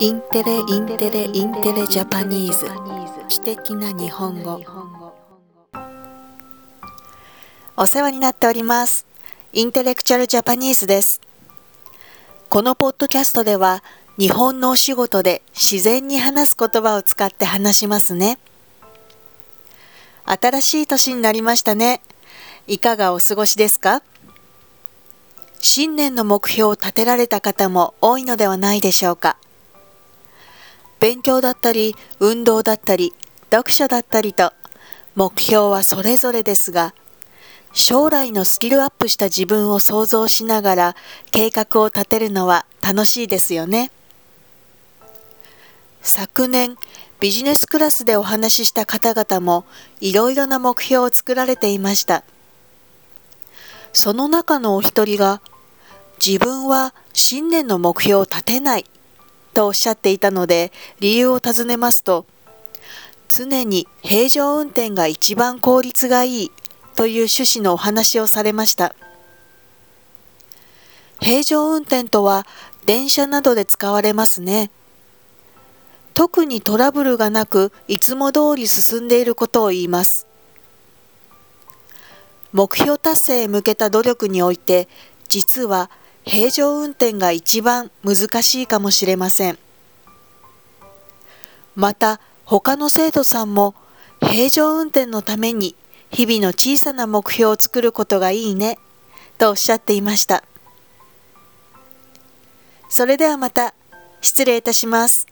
Intelle Intelle Intelle Japanese。知的な日本語。お世話になっております。 Intellectual Japanese です。このポッドキャストでは日本のお仕事で自然に話す言葉を使って話しますね。新しい年になりましたね。いかがお過ごしですか？新年の目標を立てられた方も多いのではないでしょうか。勉強だったり、運動だったり、読書だったりと、目標はそれぞれですが、将来のスキルアップした自分を想像しながら計画を立てるのは楽しいですよね。昨年、ビジネスクラスでお話しした方々もいろいろな目標を作られていました。その中のお一人が、自分は新年の目標を立てないとおっしゃっていたので、理由を尋ねますと、常に平常運転が一番効率がいいという趣旨のお話をされました。平常運転とは電車などで使われますね。特にトラブルがなくいつも通り進んでいることを言います。目標達成へ向けた努力において、実は平常運転が一番難しいかもしれません。また、他の生徒さんも平常運転のために日々の小さな目標を作ることがいいね、とおっしゃっていました。それではまた、失礼いたします。